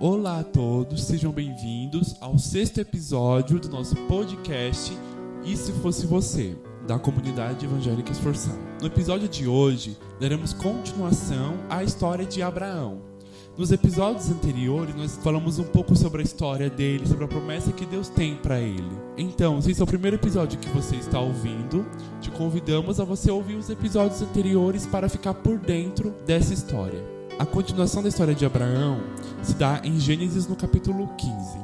Olá a todos, sejam bem-vindos ao sexto episódio do nosso podcast E Se Fosse Você, da comunidade evangélica esforçada. No episódio de hoje, daremos continuação à história de Abraão. Nos episódios anteriores, nós falamos um pouco sobre a história dele, sobre a promessa que Deus tem para ele. Então, se esse é o primeiro episódio que você está ouvindo, te convidamos a você ouvir os episódios anteriores para ficar por dentro dessa história. A continuação da história de Abraão se dá em Gênesis no capítulo 15.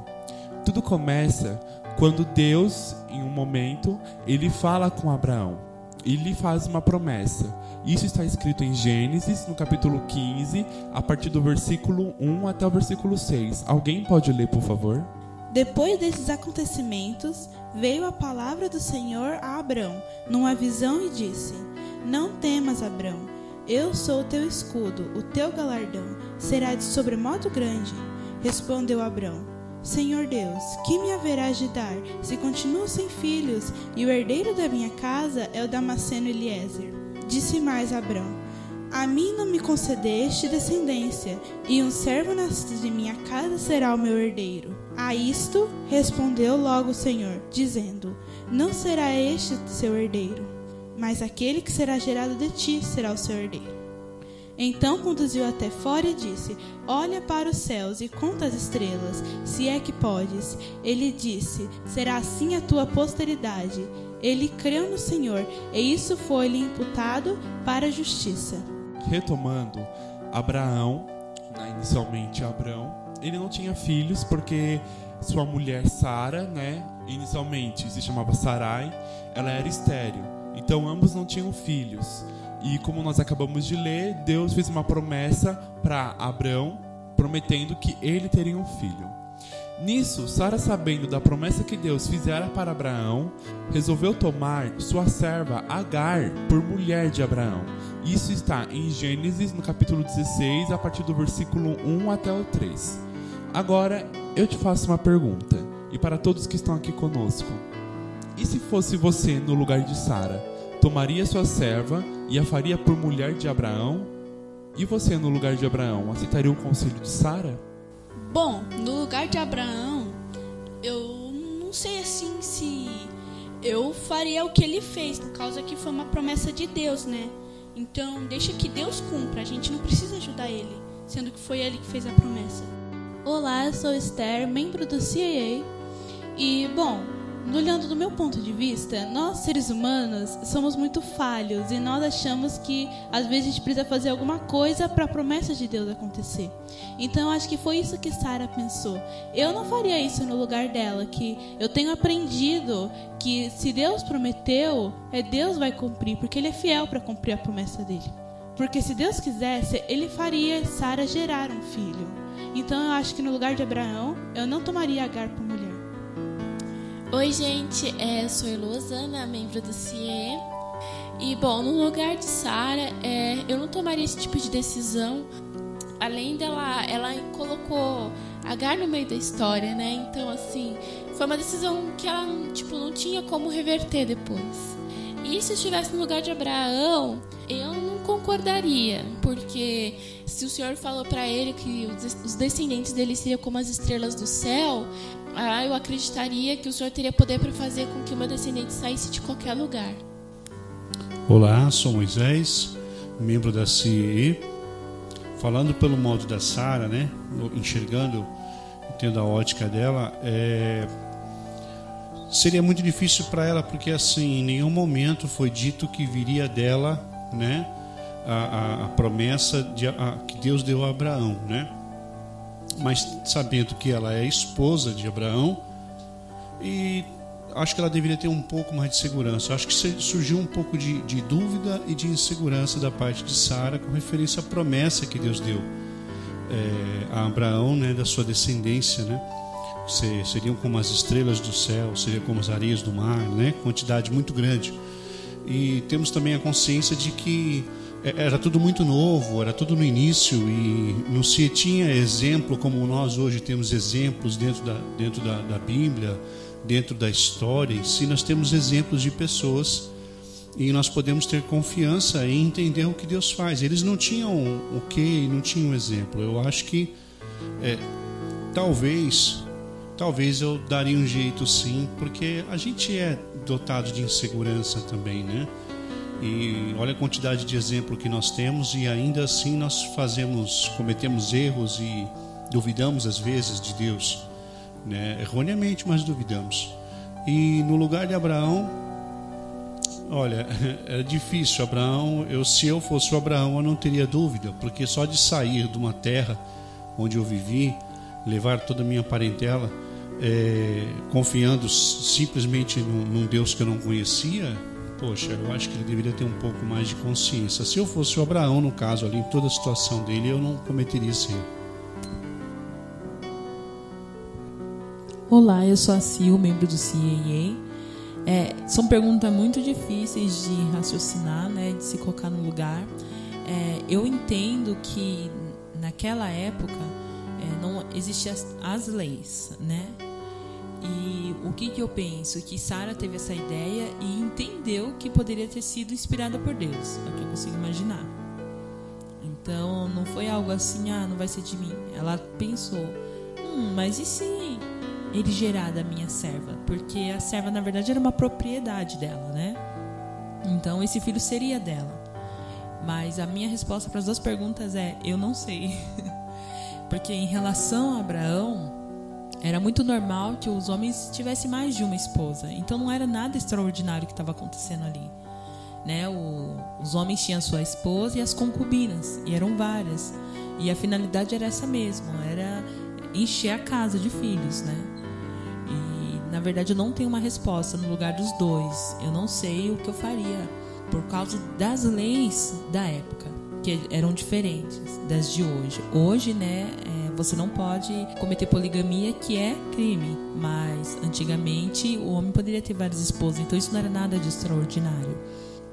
Tudo começa quando Deus, em um momento, ele fala com Abraão e lhe faz uma promessa. Isso está escrito em Gênesis, no capítulo 15, a partir do versículo 1 até o versículo 6. Alguém pode ler, por favor? Depois desses acontecimentos, veio a palavra do Senhor a Abrão, numa visão, e disse: Não temas, Abrão eu sou o teu escudo, o teu galardão será de sobremodo grande. Respondeu Abrão: Senhor Deus, que me haverás de dar, se continuo sem filhos, e o herdeiro da minha casa é o Damasceno Eliezer? Disse mais Abrão: A mim não me concedeste descendência, e um servo nascido de minha casa será o meu herdeiro. A isto respondeu logo o Senhor, dizendo: Não será este seu herdeiro mas aquele que será gerado de ti será o seu herdeiro. Então conduziu até fora e disse: Olha para os céus e conta as estrelas, se é que podes. Ele disse: Será assim a tua posteridade. Ele creu no Senhor, e isso foi-lhe imputado para a justiça. Retomando, Abraão, né, inicialmente Abraão, ele não tinha filhos porque sua mulher Sara, né, inicialmente se chamava Sarai, ela era estéril. Então ambos não tinham filhos. E como nós acabamos de ler, Deus fez uma promessa para Abraão, prometendo que ele teria um filho. Nisso, Sara, sabendo da promessa que Deus fizera para Abraão, resolveu tomar sua serva Agar por mulher de Abraão. Isso está em Gênesis, no capítulo 16, a partir do versículo 1 até o 3. Agora, eu te faço uma pergunta, e para todos que estão aqui conosco: e se fosse você no lugar de Sara? Tomaria sua serva e a faria por mulher de Abraão? E você no lugar de Abraão, aceitaria o conselho de Sara? Bom, no lugar de Abraão, eu não sei assim se eu faria o que ele fez, por causa que foi uma promessa de Deus, né? Então, deixa que Deus cumpra, a gente não precisa ajudar ele, sendo que foi ele que fez a promessa. Olá, eu sou Esther, membro do CIA. E, bom, olhando do meu ponto de vista, nós seres humanos somos muito falhos e nós achamos que às vezes a gente precisa fazer alguma coisa para a promessa de Deus acontecer. Então acho que foi isso que Sara pensou. Eu não faria isso no lugar dela, que eu tenho aprendido que se Deus prometeu, é Deus vai cumprir, porque ele é fiel para cumprir a promessa dele. Porque se Deus quisesse, ele faria Sara gerar um filho. Então eu acho que no lugar de Abraão, eu não tomaria Agar por mulher. Oi, gente, é, sou Elosana, membro do CIE. E, bom, no lugar de Sara, é, eu não tomaria esse tipo de decisão. Além dela, ela colocou Agar no meio da história, né? Então, assim, foi uma decisão que ela, tipo, não tinha como reverter depois. E se estivesse no lugar de Abraão, eu não concordaria, porque se o Senhor falou para ele que os descendentes dele seriam como as estrelas do céu, ah, eu acreditaria que o Senhor teria poder para fazer com que o meu descendente saísse de qualquer lugar. Olá, sou Moisés, membro da CIE. Falando pelo modo da Sara, né, enxergando, tendo a ótica dela, é, seria muito difícil para ela, porque assim, em nenhum momento foi dito que viria dela, né, a, a, a promessa de, a, que Deus deu a Abraão, né? mas sabendo que ela é esposa de Abraão e acho que ela deveria ter um pouco mais de segurança. Acho que surgiu um pouco de, de dúvida e de insegurança da parte de Sara com referência à promessa que Deus deu é, a Abraão, né, da sua descendência, né? Seriam como as estrelas do céu, seriam como as areias do mar, né? Quantidade muito grande. E temos também a consciência de que é, era tudo muito novo, era tudo no início e não se tinha exemplo como nós hoje temos exemplos dentro da, dentro da, da Bíblia, dentro da história em si, nós temos exemplos de pessoas e nós podemos ter confiança em entender o que Deus faz. Eles não tinham o que, não tinham exemplo. Eu acho que é, talvez, talvez eu daria um jeito sim, porque a gente é dotado de insegurança também, né? E olha a quantidade de exemplo que nós temos e ainda assim nós fazemos, cometemos erros e duvidamos às vezes de Deus, né? Erroneamente, mas duvidamos. E no lugar de Abraão, olha, era difícil. Abraão, eu se eu fosse o Abraão, eu não teria dúvida, porque só de sair de uma terra onde eu vivi, levar toda a minha parentela, é, confiando simplesmente num, num Deus que eu não conhecia, poxa, eu acho que ele deveria ter um pouco mais de consciência. Se eu fosse o Abraão, no caso ali, em toda a situação dele, eu não cometeria esse erro. Olá, eu sou a Sil, membro do CIEA. É, são perguntas muito difíceis de raciocinar, né, de se colocar no lugar. É, eu entendo que naquela época é, não existiam as, as, leis, né? E o que, que eu penso? Que Sara teve essa ideia e entendeu que poderia ter sido inspirada por Deus. É o que eu consigo imaginar. Então não foi algo assim, ah, não vai ser de mim. Ela pensou, hum, mas e se ele gerar da minha serva, porque a serva na verdade era uma propriedade dela, né? Então esse filho seria dela. Mas a minha resposta para as duas perguntas é: eu não sei. porque em relação a Abraão, era muito normal que os homens tivessem mais de uma esposa. Então não era nada extraordinário que estava acontecendo ali. Né? O, os homens tinham sua esposa e as concubinas, e eram várias. E a finalidade era essa mesmo, era encher a casa de filhos, né? Na verdade, eu não tenho uma resposta no lugar dos dois. Eu não sei o que eu faria por causa das leis da época, que eram diferentes das de hoje. Hoje, né, é, você não pode cometer poligamia, que é crime, mas antigamente o homem poderia ter várias esposas, então isso não era nada de extraordinário.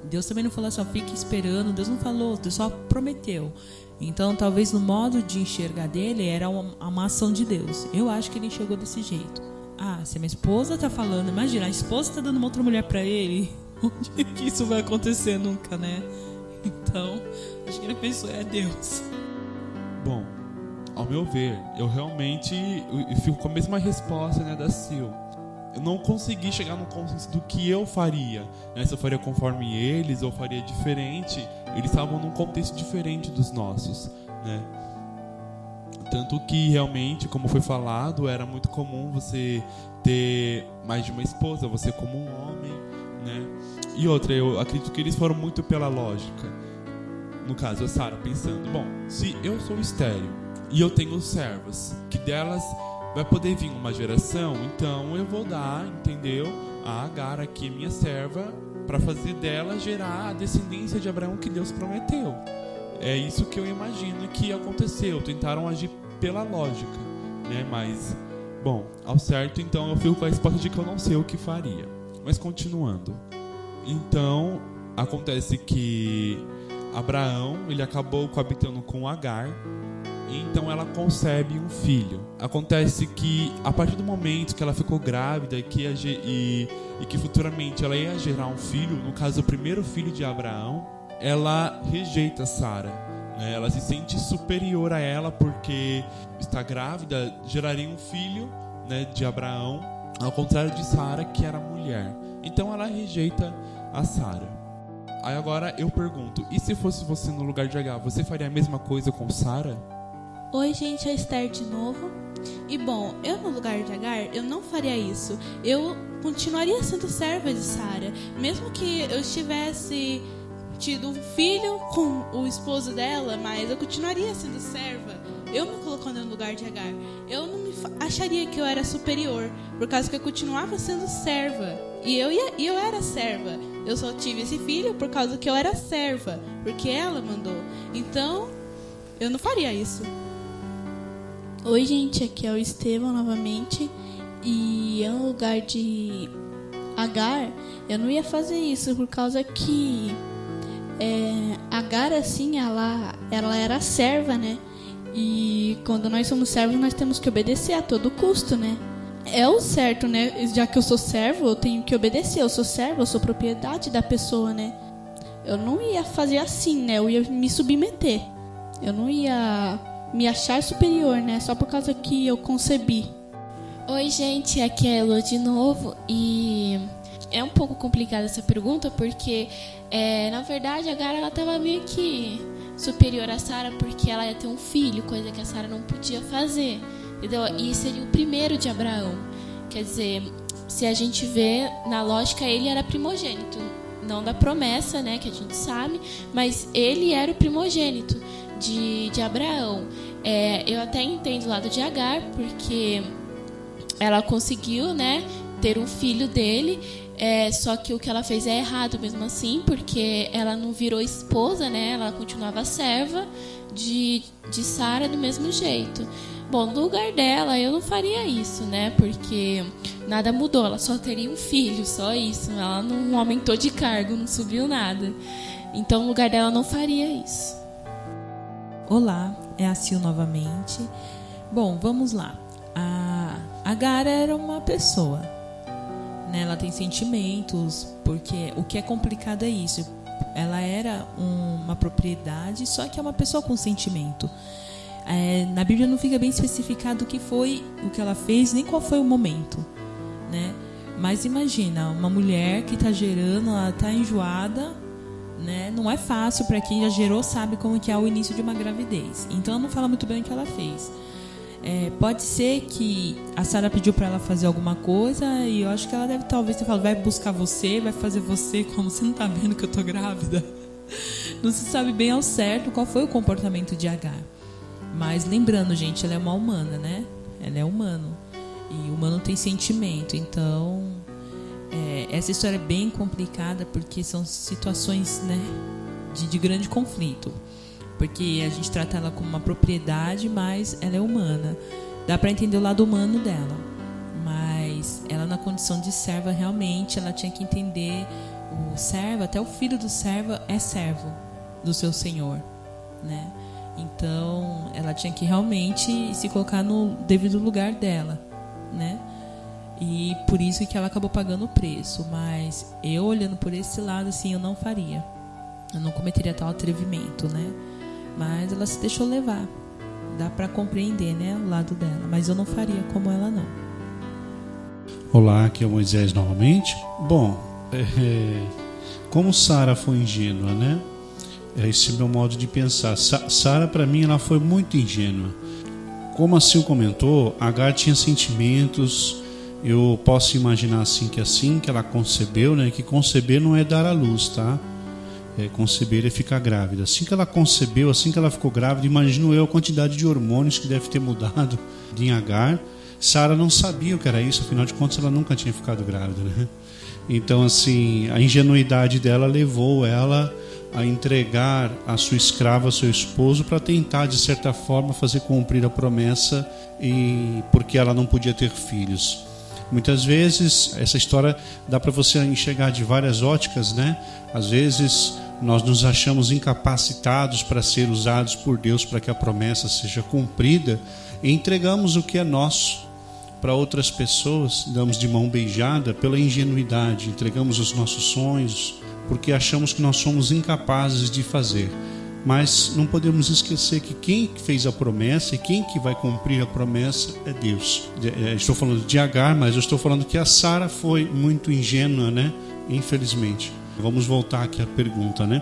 Deus também não falou assim, fique esperando, Deus não falou, Deus só prometeu. Então, talvez no modo de enxergar dele era uma, uma ação de Deus. Eu acho que ele enxergou desse jeito. Ah, se a minha esposa tá falando, imagina, a esposa tá dando uma outra mulher para ele, onde que isso vai acontecer nunca, né? Então, acho que ele pensou, é Deus. Bom, ao meu ver, eu realmente fico com a mesma resposta né, da Sil. Eu não consegui chegar no consenso do que eu faria. Né? Se eu faria conforme eles ou faria diferente. Eles estavam num contexto diferente dos nossos. Né? Tanto que realmente, como foi falado, era muito comum você ter mais de uma esposa, você como um homem, né? E outra, eu acredito que eles foram muito pela lógica. No caso, a Sara pensando, bom, se eu sou estéreo e eu tenho servas, que delas vai poder vir uma geração, então eu vou dar, entendeu? A Agar aqui, minha serva, para fazer dela gerar a descendência de Abraão que Deus prometeu. É isso que eu imagino que aconteceu. Tentaram agir pela lógica, né? Mas, bom, ao certo, então eu fico com a resposta de que eu não sei o que faria. Mas continuando. Então, acontece que Abraão, ele acabou coabitando com Agar, e então ela concebe um filho. Acontece que a partir do momento que ela ficou grávida e que, e, e que futuramente ela ia gerar um filho, no caso o primeiro filho de Abraão, ela rejeita Sara. Né? Ela se sente superior a ela porque está grávida, geraria um filho né, de Abraão, ao contrário de Sara, que era mulher. Então ela rejeita a Sara. Aí agora eu pergunto: e se fosse você no lugar de H, você faria a mesma coisa com Sara? Oi, gente, é Esther de novo. E bom, eu no lugar de Agar, eu não faria isso. Eu continuaria sendo serva de Sara, mesmo que eu estivesse tido um filho com o esposo dela, mas eu continuaria sendo serva. Eu me colocando no lugar de Agar. Eu não me acharia que eu era superior, por causa que eu continuava sendo serva. E eu, ia, eu era serva. Eu só tive esse filho por causa que eu era serva, porque ela mandou. Então, eu não faria isso. Oi, gente, aqui é o Estevão novamente. E no lugar de Agar, eu não ia fazer isso por causa que é, Agar, assim, ela, ela era serva, né? E quando nós somos servos, nós temos que obedecer a todo custo, né? É o certo, né? Já que eu sou servo, eu tenho que obedecer. Eu sou servo, eu sou propriedade da pessoa, né? Eu não ia fazer assim, né? Eu ia me submeter. Eu não ia me achar superior, né? Só por causa que eu concebi. Oi, gente, aqui é Elo de novo e é um pouco complicada essa pergunta porque, é, na verdade, a Gara ela tava meio que superior a Sara porque ela ia ter um filho, coisa que a Sara não podia fazer, entendeu? E seria o primeiro de Abraão. Quer dizer, se a gente vê na lógica, ele era primogênito, não da promessa, né, que a gente sabe, mas ele era o primogênito de, de Abraão. É, eu até entendo o lado de Agar, porque ela conseguiu, né, ter um filho dele, é, só que o que ela fez é errado mesmo assim, porque ela não virou esposa, né, ela continuava serva de, de Sara do mesmo jeito. Bom, no lugar dela, eu não faria isso, né? Porque nada mudou, ela só teria um filho, só isso. Ela não aumentou de cargo, não subiu nada. Então, no lugar dela, eu não faria isso. Olá, é a Sil novamente. Bom, vamos lá. A, a Gara era uma pessoa. Né? Ela tem sentimentos, porque o que é complicado é isso. Ela era um, uma propriedade, só que é uma pessoa com sentimento. É, na Bíblia não fica bem especificado o que foi o que ela fez, nem qual foi o momento, né? Mas imagina, uma mulher que está gerando, ela está enjoada, né? Não é fácil para quem já gerou sabe como que é o início de uma gravidez. Então não fala muito bem o que ela fez. É, pode ser que a Sara pediu para ela fazer alguma coisa e eu acho que ela deve talvez ter falado, vai buscar você, vai fazer você como você não está vendo que eu tô grávida. Não se sabe bem ao certo qual foi o comportamento de Agar. Mas lembrando, gente, ela é uma humana, né? Ela é humano. E humano tem sentimento. Então, é, essa história é bem complicada porque são situações, né? De, de grande conflito. Porque a gente trata ela como uma propriedade, mas ela é humana. Dá para entender o lado humano dela. Mas ela, na condição de serva, realmente, ela tinha que entender o servo, até o filho do servo é servo do seu senhor, né? Então, ela tinha que realmente se colocar no devido lugar dela, né? E por isso que ela acabou pagando o preço. Mas eu olhando por esse lado, assim, eu não faria. Eu não cometeria tal atrevimento, né? Mas ela se deixou levar. Dá para compreender, né, o lado dela. Mas eu não faria como ela não. Olá, aqui é o Moisés novamente. Bom, é, como Sara foi ingênua, né? É esse meu modo de pensar. Sara, para mim, ela foi muito ingênua. Como a Sil comentou, Agar tinha sentimentos. Eu posso imaginar assim que assim que ela concebeu, né? Que conceber não é dar à luz, tá? É, conceber é ficar grávida. Assim que ela concebeu, assim que ela ficou grávida, imagino eu a quantidade de hormônios que deve ter mudado em Agar. Sara não sabia o que era isso, afinal de contas ela nunca tinha ficado grávida, né? Então, assim, a ingenuidade dela levou ela a entregar a sua escrava, seu esposo, para tentar, de certa forma, fazer cumprir a promessa, e porque ela não podia ter filhos. Muitas vezes, essa história dá para você enxergar de várias óticas, né? Às vezes, nós nos achamos incapacitados para ser usados por Deus para que a promessa seja cumprida e entregamos o que é nosso para outras pessoas, damos de mão beijada pela ingenuidade, entregamos os nossos sonhos, porque achamos que nós somos incapazes de fazer. Mas não podemos esquecer que quem fez a promessa e quem que vai cumprir a promessa é Deus. É, estou falando de Agar, mas eu estou falando que a Sara foi muito ingênua, né? Infelizmente. Vamos voltar aqui à pergunta, né?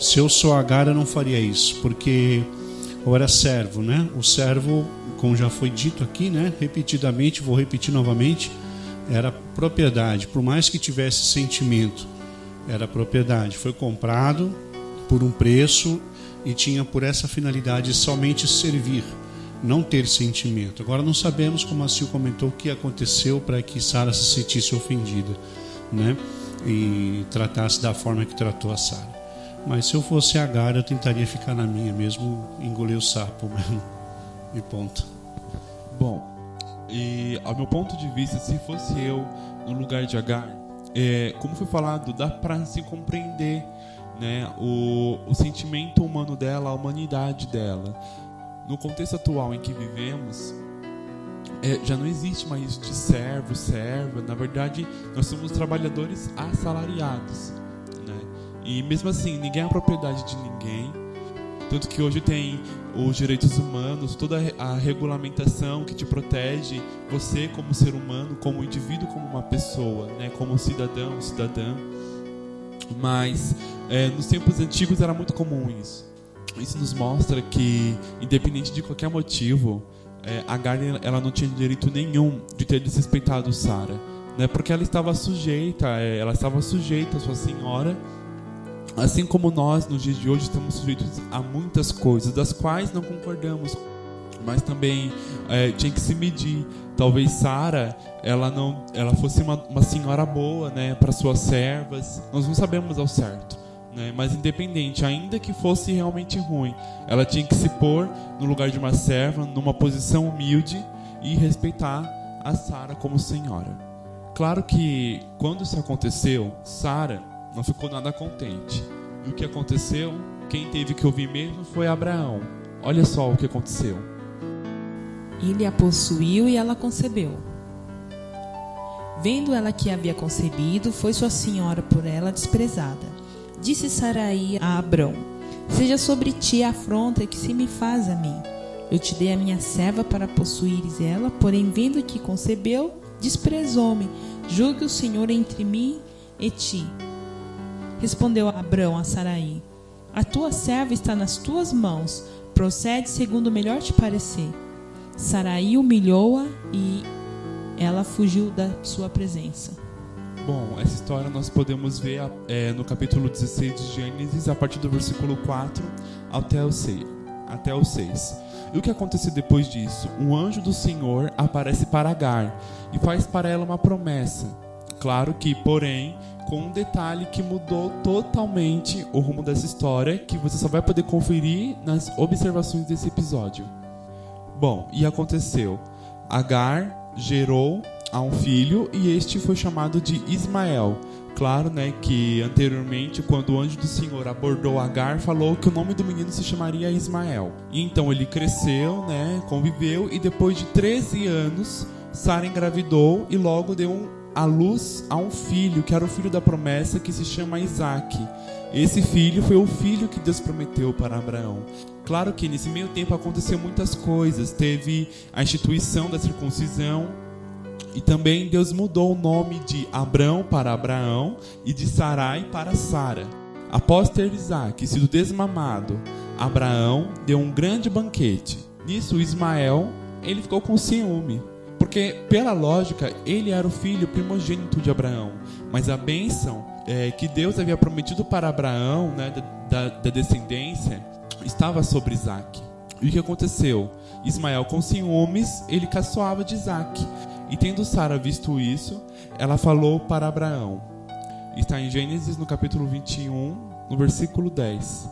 Se eu sou Agar, eu não faria isso, porque eu era servo, né? O servo como já foi dito aqui, né, repetidamente, vou repetir novamente, era propriedade, por mais que tivesse sentimento, era propriedade. Foi comprado por um preço e tinha por essa finalidade somente servir, não ter sentimento. Agora não sabemos, como a Sil comentou, o que aconteceu para que Sara se sentisse ofendida, né? E tratasse da forma que tratou a Sara. Mas se eu fosse Agar, eu tentaria ficar na minha mesmo, engolir o sapo mesmo. E ponto. Bom, e ao meu ponto de vista, se fosse eu no lugar de Agar, é, como foi falado, dá para se compreender né, o, o sentimento humano dela, a humanidade dela. No contexto atual em que vivemos, é, já não existe mais isso de servo, serva. Na verdade, nós somos trabalhadores assalariados. Né? E mesmo assim, ninguém é propriedade de ninguém. Tanto que hoje tem os direitos humanos, toda a regulamentação que te protege, você como ser humano, como indivíduo, como uma pessoa, né, como cidadão, cidadã. Mas é, nos tempos antigos era muito comum isso. Isso nos mostra que, independente de qualquer motivo, é, Agar ela não tinha direito nenhum de ter desrespeitado Sara, né? Porque ela estava sujeita, é, ela estava sujeita à sua senhora Assim como nós, nos dias de hoje, estamos sujeitos a muitas coisas, das quais não concordamos, mas também é, tinha que se medir. Talvez Sara, ela não, ela fosse uma, uma senhora boa, né, para suas servas. Nós não sabemos ao certo, né? Mas independente, ainda que fosse realmente ruim, ela tinha que se pôr no lugar de uma serva, numa posição humilde e respeitar a Sara como senhora. Claro que quando isso aconteceu, Sara não ficou nada contente. E o que aconteceu? Quem teve que ouvir mesmo foi Abraão. Olha só o que aconteceu. Ele a possuiu e ela concebeu. Vendo ela que havia concebido, foi sua senhora por ela desprezada. Disse Saraí a Abrão: Seja sobre ti a afronta que se me faz a mim. Eu te dei a minha serva para possuires ela, porém, vendo que concebeu, desprezou-me. Julgue o Senhor entre mim e ti. Respondeu Abrão a Saraí: A tua serva está nas tuas mãos, procede segundo o melhor te parecer. Saraí humilhou-a e ela fugiu da sua presença. Bom, essa história nós podemos ver é, no capítulo 16 de Gênesis, a partir do versículo 4 até o 6. Até o 6. E o que aconteceu depois disso? Um anjo do Senhor aparece para Agar e faz para ela uma promessa. Claro que, porém, com um detalhe que mudou totalmente o rumo dessa história, que você só vai poder conferir nas observações desse episódio. Bom, e aconteceu. Agar gerou a um filho e este foi chamado de Ismael. Claro, né, que anteriormente, quando o anjo do Senhor abordou Agar, falou que o nome do menino se chamaria Ismael. E então ele cresceu, né, conviveu e depois de 13 anos, Sara engravidou e logo deu um luz a um filho, que era o filho da promessa, que se chama Isaac. Esse filho foi o filho que Deus prometeu para Abraão. Claro que nesse meio tempo aconteceu muitas coisas. Teve a instituição da circuncisão, e também Deus mudou o nome de Abrão para Abraão e de Sarai para Sara. Após ter Isaac sido desmamado, Abraão deu um grande banquete. Nisso, Ismael ele ficou com ciúme porque, pela lógica, ele era o filho primogênito de Abraão. Mas a bênção é, que Deus havia prometido para Abraão, né, da, da descendência, estava sobre Isaac. E o que aconteceu? Ismael, com ciúmes, ele caçoava de Isaac. E tendo Sara visto isso, ela falou para Abraão. Está em Gênesis, no capítulo 21, no versículo 10.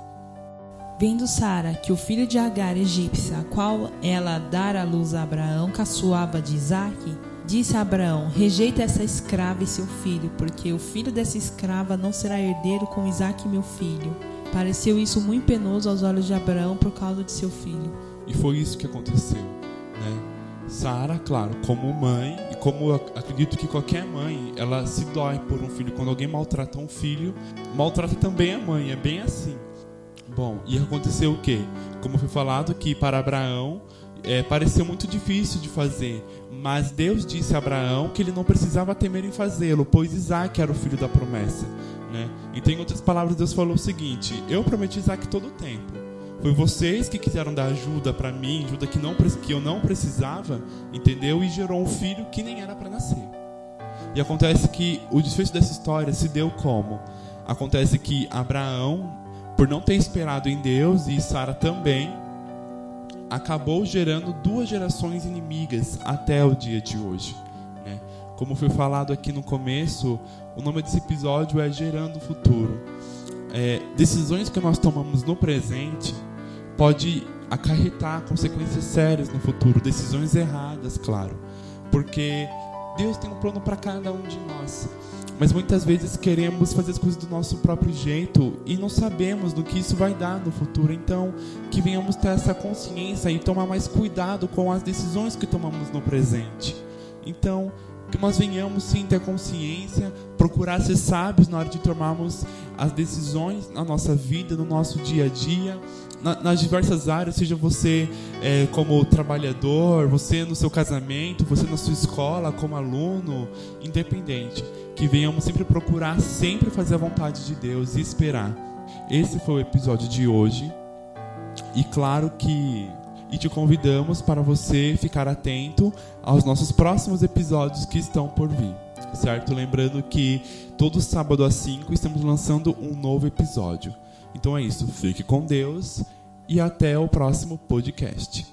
Vendo Sara que o filho de Agar, egípcia, a qual ela dara à luz a Abraão, caçoava de Isaque, disse a Abraão: Rejeita essa escrava e seu filho, porque o filho dessa escrava não será herdeiro com Isaque, meu filho. Pareceu isso muito penoso aos olhos de Abraão por causa de seu filho. E foi isso que aconteceu, né? Sara, claro, como mãe, e como acredito que qualquer mãe, ela se dói por um filho. Quando alguém maltrata um filho, maltrata também a mãe. É bem assim. Bom, e aconteceu o quê? Como foi falado que para Abraão é, pareceu muito difícil de fazer, mas Deus disse a Abraão que ele não precisava temer em fazê-lo, pois Isaac era o filho da promessa. Né? Então, em outras palavras, Deus falou o seguinte: Eu prometi Isaac todo o tempo. Foi vocês que quiseram dar ajuda para mim, ajuda que, não, que eu não precisava, entendeu? E gerou um filho que nem era para nascer. E acontece que o desfecho dessa história se deu como? Acontece que Abraão por não ter esperado em Deus, e Sara também, acabou gerando duas gerações inimigas até o dia de hoje. Né? Como foi falado aqui no começo, o nome desse episódio é Gerando o Futuro. É, decisões que nós tomamos no presente pode acarretar consequências sérias no futuro, decisões erradas, claro, porque Deus tem um plano para cada um de nós. Mas muitas vezes queremos fazer as coisas do nosso próprio jeito e não sabemos do que isso vai dar no futuro. Então, que venhamos ter essa consciência e tomar mais cuidado com as decisões que tomamos no presente. Então, que nós venhamos sim ter consciência, procurar ser sábios na hora de tomarmos as decisões na nossa vida, no nosso dia a dia, na, nas diversas áreas, seja você é, como trabalhador, você no seu casamento, você na sua escola, como aluno, independente. Que venhamos sempre procurar, sempre fazer a vontade de Deus e esperar. Esse foi o episódio de hoje. E claro que e te convidamos para você ficar atento aos nossos próximos episódios que estão por vir, certo? Lembrando que todo sábado às 5 estamos lançando um novo episódio. Então é isso, fique com Deus e até o próximo podcast.